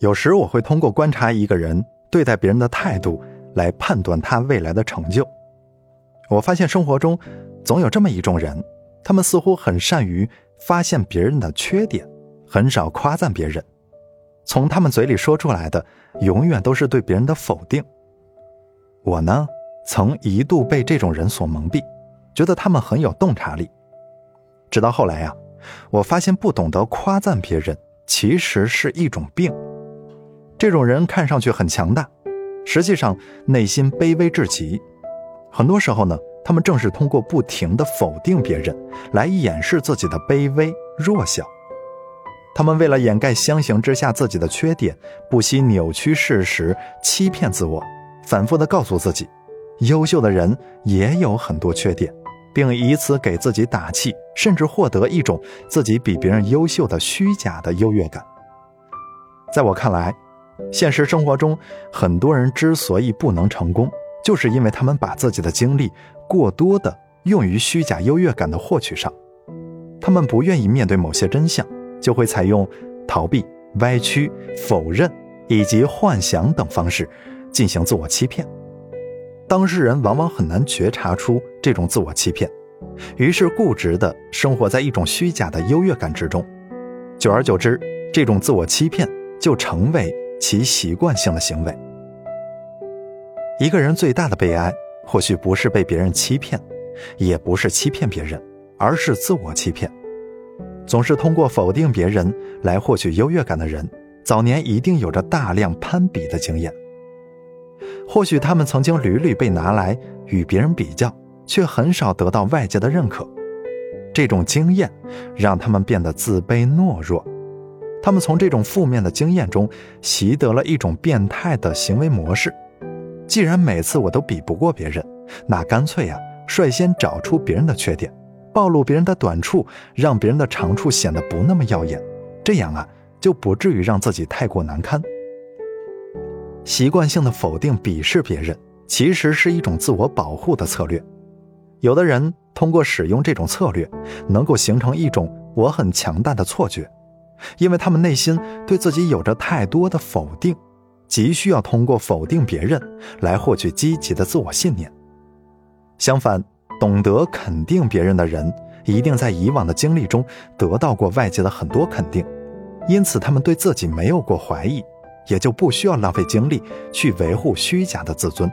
有时我会通过观察一个人对待别人的态度来判断他未来的成就。我发现生活中总有这么一种人，他们似乎很善于发现别人的缺点，很少夸赞别人。从他们嘴里说出来的，永远都是对别人的否定。我呢，曾一度被这种人所蒙蔽，觉得他们很有洞察力。直到后来呀，我发现不懂得夸赞别人，其实是一种病。这种人看上去很强大，实际上内心卑微至极。很多时候呢，他们正是通过不停的否定别人，来掩饰自己的卑微弱小。他们为了掩盖相形之下自己的缺点，不惜扭曲事实，欺骗自我，反复的告诉自己，优秀的人也有很多缺点，并以此给自己打气，甚至获得一种自己比别人优秀的虚假的优越感。在我看来，现实生活中，很多人之所以不能成功，就是因为他们把自己的精力过多的用于虚假优越感的获取上。他们不愿意面对某些真相，就会采用逃避、歪曲、否认以及幻想等方式进行自我欺骗。当事人往往很难觉察出这种自我欺骗，于是固执的生活在一种虚假的优越感之中。久而久之，这种自我欺骗就成为。其习惯性的行为。一个人最大的悲哀，或许不是被别人欺骗，也不是欺骗别人，而是自我欺骗。总是通过否定别人来获取优越感的人，早年一定有着大量攀比的经验。或许他们曾经屡屡被拿来与别人比较，却很少得到外界的认可。这种经验让他们变得自卑懦弱。他们从这种负面的经验中习得了一种变态的行为模式。既然每次我都比不过别人，那干脆呀，率先找出别人的缺点，暴露别人的短处，让别人的长处显得不那么耀眼，这样啊，就不至于让自己太过难堪。习惯性的否定、鄙视别人，其实是一种自我保护的策略。有的人通过使用这种策略，能够形成一种我很强大的错觉。因为他们内心对自己有着太多的否定，急需要通过否定别人来获取积极的自我信念。相反，懂得肯定别人的人，一定在以往的经历中得到过外界的很多肯定，因此他们对自己没有过怀疑，也就不需要浪费精力去维护虚假的自尊。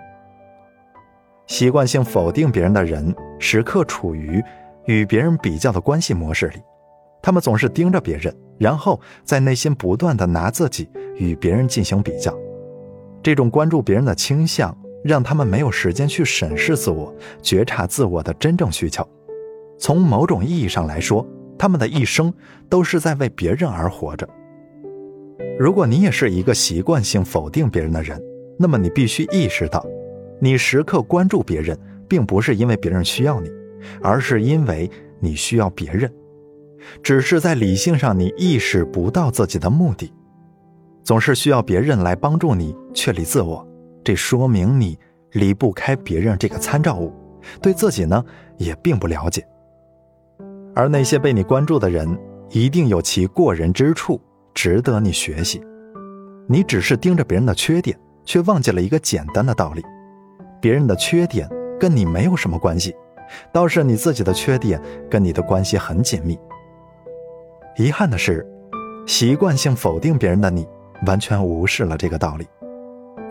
习惯性否定别人的人，时刻处于与别人比较的关系模式里。他们总是盯着别人，然后在内心不断的拿自己与别人进行比较。这种关注别人的倾向，让他们没有时间去审视自我、觉察自我的真正需求。从某种意义上来说，他们的一生都是在为别人而活着。如果你也是一个习惯性否定别人的人，那么你必须意识到，你时刻关注别人，并不是因为别人需要你，而是因为你需要别人。只是在理性上，你意识不到自己的目的，总是需要别人来帮助你确立自我。这说明你离不开别人这个参照物，对自己呢也并不了解。而那些被你关注的人，一定有其过人之处，值得你学习。你只是盯着别人的缺点，却忘记了一个简单的道理：别人的缺点跟你没有什么关系，倒是你自己的缺点跟你的关系很紧密。遗憾的是，习惯性否定别人的你，完全无视了这个道理。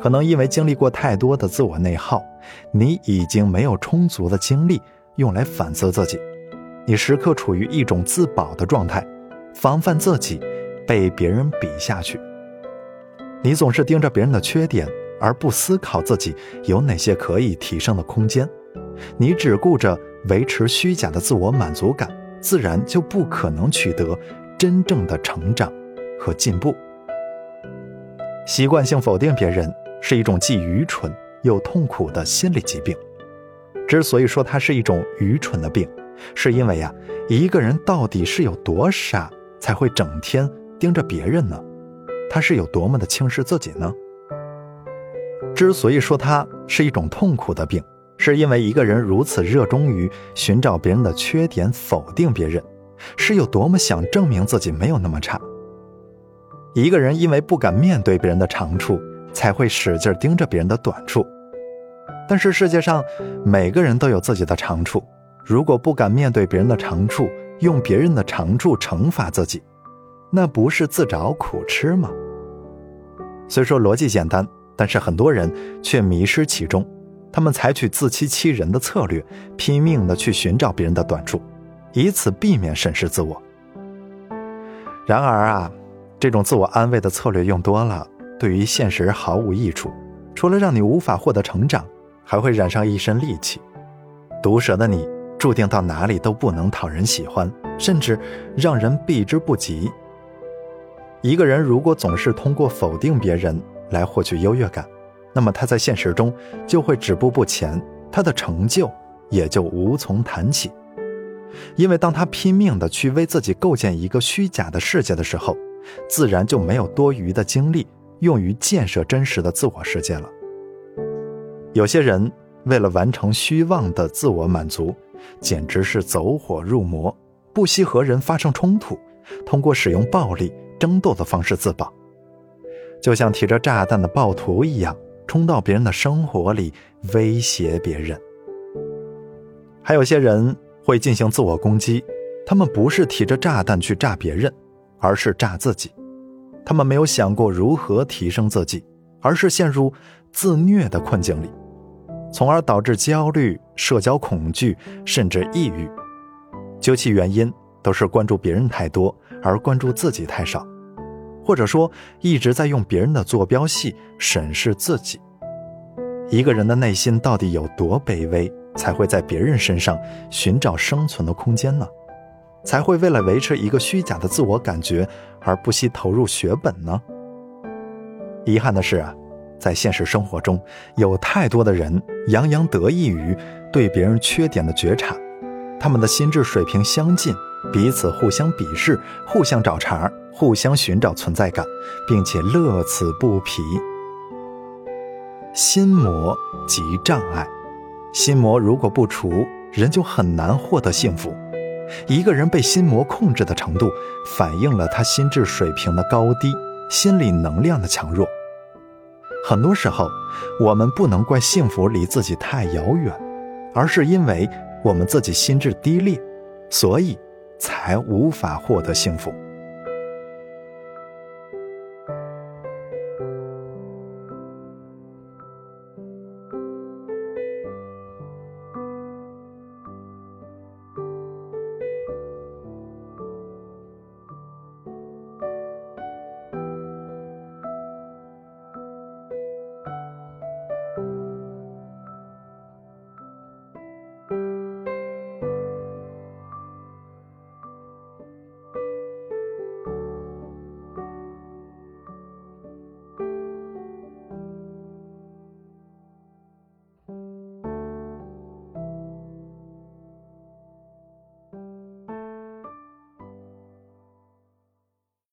可能因为经历过太多的自我内耗，你已经没有充足的精力用来反思自己。你时刻处于一种自保的状态，防范自己被别人比下去。你总是盯着别人的缺点，而不思考自己有哪些可以提升的空间。你只顾着维持虚假的自我满足感。自然就不可能取得真正的成长和进步。习惯性否定别人是一种既愚蠢又痛苦的心理疾病。之所以说它是一种愚蠢的病，是因为呀，一个人到底是有多傻才会整天盯着别人呢？他是有多么的轻视自己呢？之所以说它是一种痛苦的病。是因为一个人如此热衷于寻找别人的缺点，否定别人，是有多么想证明自己没有那么差。一个人因为不敢面对别人的长处，才会使劲盯着别人的短处。但是世界上每个人都有自己的长处，如果不敢面对别人的长处，用别人的长处惩罚自己，那不是自找苦吃吗？虽说逻辑简单，但是很多人却迷失其中。他们采取自欺欺人的策略，拼命的去寻找别人的短处，以此避免审视自我。然而啊，这种自我安慰的策略用多了，对于现实毫无益处，除了让你无法获得成长，还会染上一身戾气。毒舌的你，注定到哪里都不能讨人喜欢，甚至让人避之不及。一个人如果总是通过否定别人来获取优越感，那么他在现实中就会止步不前，他的成就也就无从谈起。因为当他拼命的去为自己构建一个虚假的世界的时候，自然就没有多余的精力用于建设真实的自我世界了。有些人为了完成虚妄的自我满足，简直是走火入魔，不惜和人发生冲突，通过使用暴力争斗的方式自保，就像提着炸弹的暴徒一样。冲到别人的生活里威胁别人，还有些人会进行自我攻击，他们不是提着炸弹去炸别人，而是炸自己。他们没有想过如何提升自己，而是陷入自虐的困境里，从而导致焦虑、社交恐惧，甚至抑郁。究其原因，都是关注别人太多，而关注自己太少。或者说，一直在用别人的坐标系审视自己。一个人的内心到底有多卑微，才会在别人身上寻找生存的空间呢？才会为了维持一个虚假的自我感觉而不惜投入血本呢？遗憾的是啊，在现实生活中，有太多的人洋洋得意于对别人缺点的觉察，他们的心智水平相近，彼此互相鄙视，互相找茬儿。互相寻找存在感，并且乐此不疲。心魔即障碍，心魔如果不除，人就很难获得幸福。一个人被心魔控制的程度，反映了他心智水平的高低，心理能量的强弱。很多时候，我们不能怪幸福离自己太遥远，而是因为我们自己心智低劣，所以才无法获得幸福。